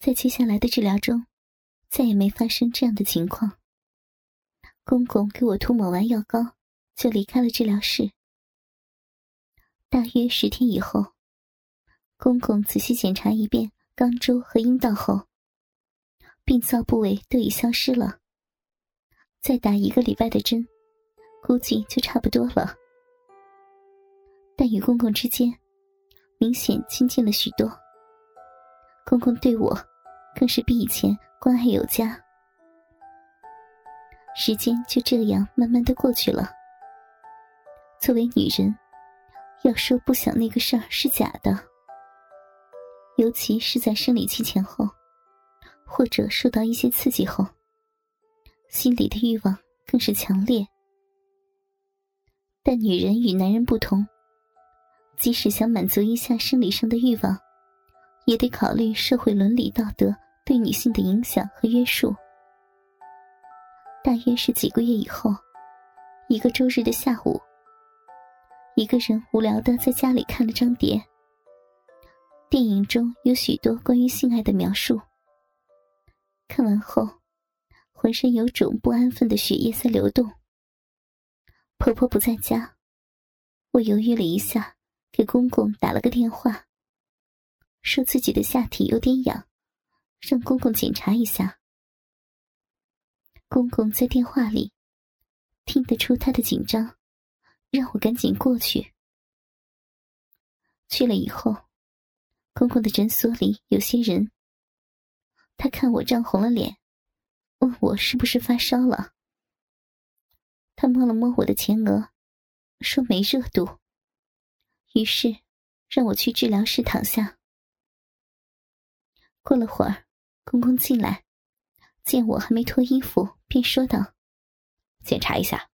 在接下来的治疗中，再也没发生这样的情况。公公给我涂抹完药膏，就离开了治疗室。大约十天以后，公公仔细检查一遍肛周和阴道后，病灶部位都已消失了。再打一个礼拜的针，估计就差不多了。但与公公之间，明显亲近了许多。公公对我。更是比以前关爱有加。时间就这样慢慢的过去了。作为女人，要说不想那个事儿是假的。尤其是在生理期前后，或者受到一些刺激后，心里的欲望更是强烈。但女人与男人不同，即使想满足一下生理上的欲望。也得考虑社会伦理道德对女性的影响和约束。大约是几个月以后，一个周日的下午，一个人无聊的在家里看了张碟。电影中有许多关于性爱的描述。看完后，浑身有种不安分的血液在流动。婆婆不在家，我犹豫了一下，给公公打了个电话。说自己的下体有点痒，让公公检查一下。公公在电话里听得出他的紧张，让我赶紧过去。去了以后，公公的诊所里有些人。他看我涨红了脸，问我是不是发烧了。他摸了摸我的前额，说没热度。于是让我去治疗室躺下。过了会儿，公公进来，见我还没脱衣服，便说道：“检查一下。”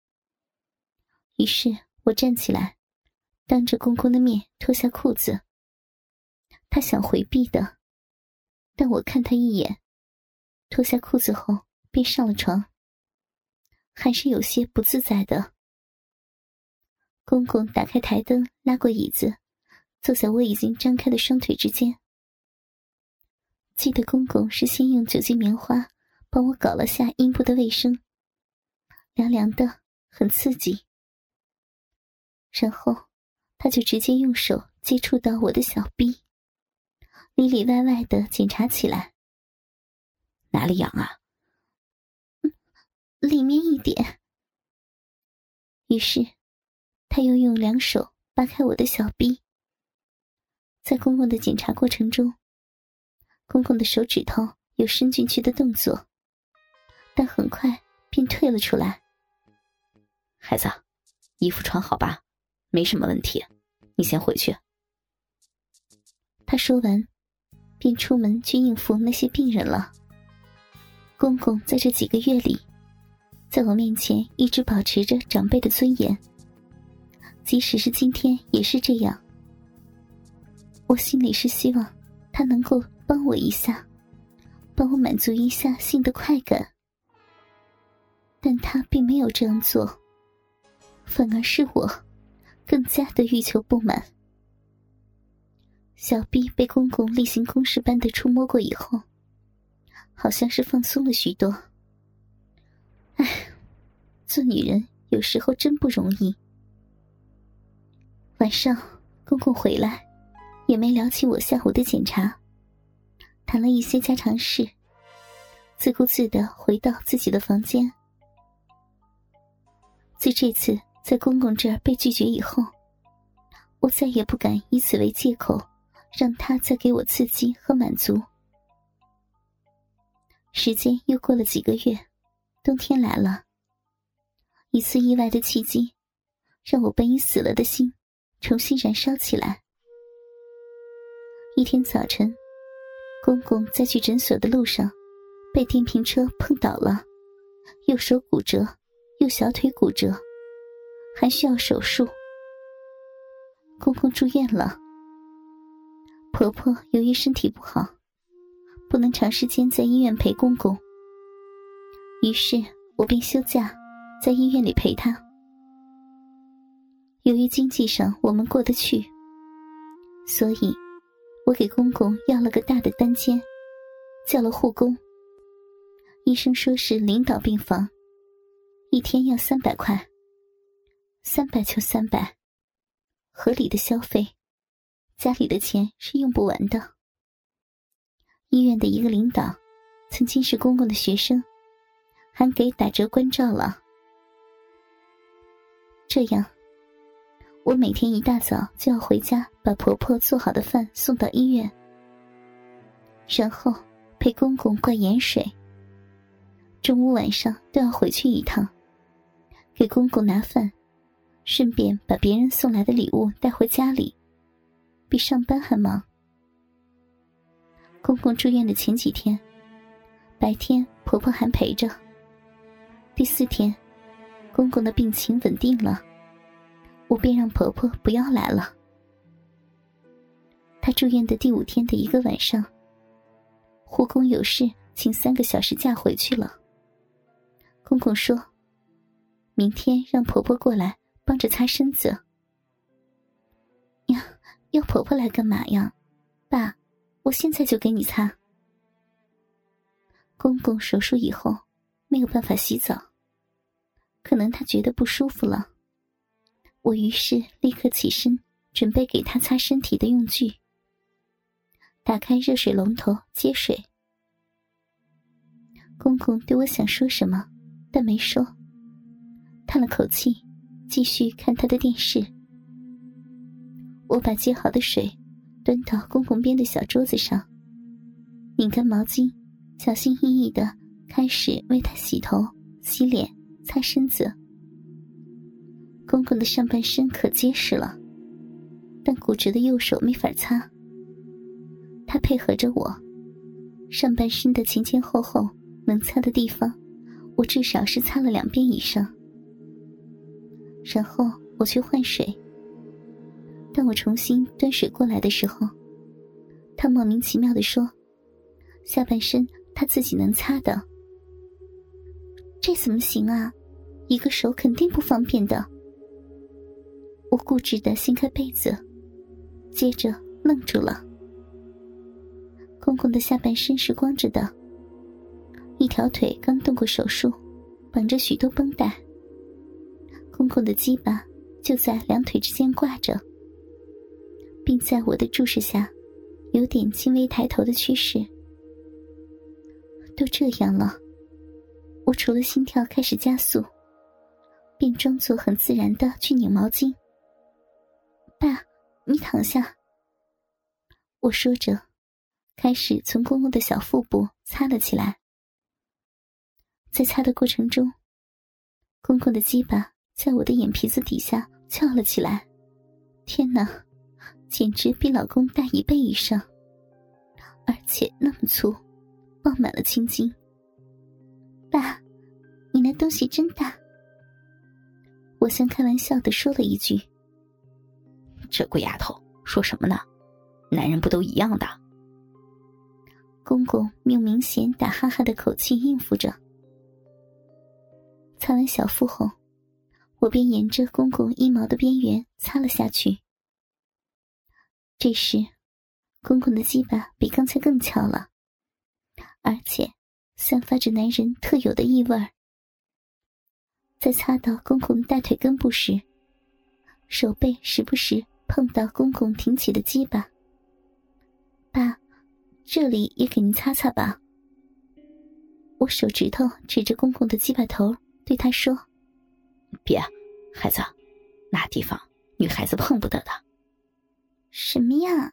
于是我站起来，当着公公的面脱下裤子。他想回避的，但我看他一眼，脱下裤子后便上了床，还是有些不自在的。公公打开台灯，拉过椅子，坐在我已经张开的双腿之间。记得公公是先用酒精棉花帮我搞了下阴部的卫生，凉凉的，很刺激。然后他就直接用手接触到我的小臂，里里外外的检查起来。哪里痒啊？里面一点。于是他又用两手扒开我的小臂，在公公的检查过程中。公公的手指头有伸进去的动作，但很快便退了出来。孩子，衣服穿好吧，没什么问题，你先回去。他说完，便出门去应付那些病人了。公公在这几个月里，在我面前一直保持着长辈的尊严，即使是今天也是这样。我心里是希望他能够。帮我一下，帮我满足一下性的快感。但他并没有这样做，反而是我，更加的欲求不满。小臂被公公例行公事般的触摸过以后，好像是放松了许多。唉，做女人有时候真不容易。晚上，公公回来，也没聊起我下午的检查。谈了一些家常事，自顾自的回到自己的房间。自这次在公公这儿被拒绝以后，我再也不敢以此为借口，让他再给我刺激和满足。时间又过了几个月，冬天来了，一次意外的契机，让我本已死了的心重新燃烧起来。一天早晨。公公在去诊所的路上，被电瓶车碰倒了，右手骨折，右小腿骨折，还需要手术。公公住院了。婆婆由于身体不好，不能长时间在医院陪公公，于是我便休假，在医院里陪她。由于经济上我们过得去，所以。我给公公要了个大的单间，叫了护工。医生说是领导病房，一天要三百块。三百就三百，合理的消费，家里的钱是用不完的。医院的一个领导，曾经是公公的学生，还给打折关照了。这样，我每天一大早就要回家，把婆婆做好的饭送到医院，然后陪公公灌盐水。中午晚上都要回去一趟，给公公拿饭。顺便把别人送来的礼物带回家里，比上班还忙。公公住院的前几天，白天婆婆还陪着。第四天，公公的病情稳定了，我便让婆婆不要来了。她住院的第五天的一个晚上，护工有事，请三个小时假回去了。公公说：“明天让婆婆过来。”帮着擦身子。呀，要婆婆来干嘛呀？爸，我现在就给你擦。公公手术以后没有办法洗澡，可能他觉得不舒服了。我于是立刻起身，准备给他擦身体的用具。打开热水龙头接水。公公对我想说什么，但没说，叹了口气。继续看他的电视。我把接好的水端到公公边的小桌子上，拧干毛巾，小心翼翼的开始为他洗头、洗脸、擦身子。公公的上半身可结实了，但骨折的右手没法擦。他配合着我，上半身的前前后后能擦的地方，我至少是擦了两遍以上。然后我去换水。当我重新端水过来的时候，他莫名其妙的说：“下半身他自己能擦的，这怎么行啊？一个手肯定不方便的。”我固执的掀开被子，接着愣住了。公公的下半身是光着的，一条腿刚动过手术，绑着许多绷带。公公的鸡巴就在两腿之间挂着，并在我的注视下，有点轻微抬头的趋势。都这样了，我除了心跳开始加速，便装作很自然的去拧毛巾。爸，你躺下。我说着，开始从公公的小腹部擦了起来。在擦的过程中，公公的鸡巴。在我的眼皮子底下翘了起来，天哪，简直比老公大一倍以上，而且那么粗，爆满了青筋。爸，你那东西真大。我像开玩笑的说了一句：“这鬼丫头说什么呢？男人不都一样的？”公公用明显打哈哈的口气应付着。擦完小腹后。我便沿着公公衣毛的边缘擦了下去。这时，公公的鸡巴比刚才更翘了，而且散发着男人特有的异味儿。在擦到公公大腿根部时，手背时不时碰到公公挺起的鸡巴。爸，这里也给您擦擦吧。我手指头指着公公的鸡巴头，对他说。别，孩子，那地方女孩子碰不得的。什么呀，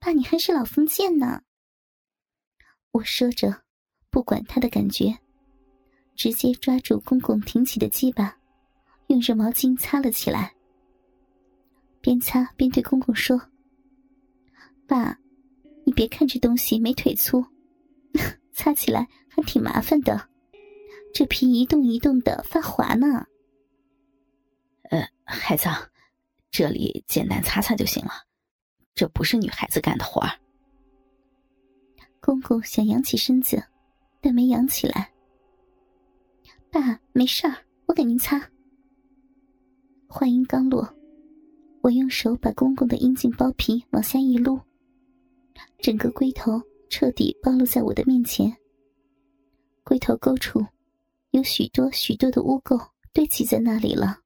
爸，你还是老封建呢。我说着，不管他的感觉，直接抓住公公挺起的鸡巴，用热毛巾擦了起来。边擦边对公公说：“爸，你别看这东西没腿粗，擦起来还挺麻烦的，这皮一动一动的发滑呢。”呃，孩子，这里简单擦擦就行了，这不是女孩子干的活儿。公公想扬起身子，但没扬起来。爸，没事儿，我给您擦。话音刚落，我用手把公公的阴茎包皮往下一撸，整个龟头彻底暴露在我的面前。龟头沟处有许多许多的污垢堆积在那里了。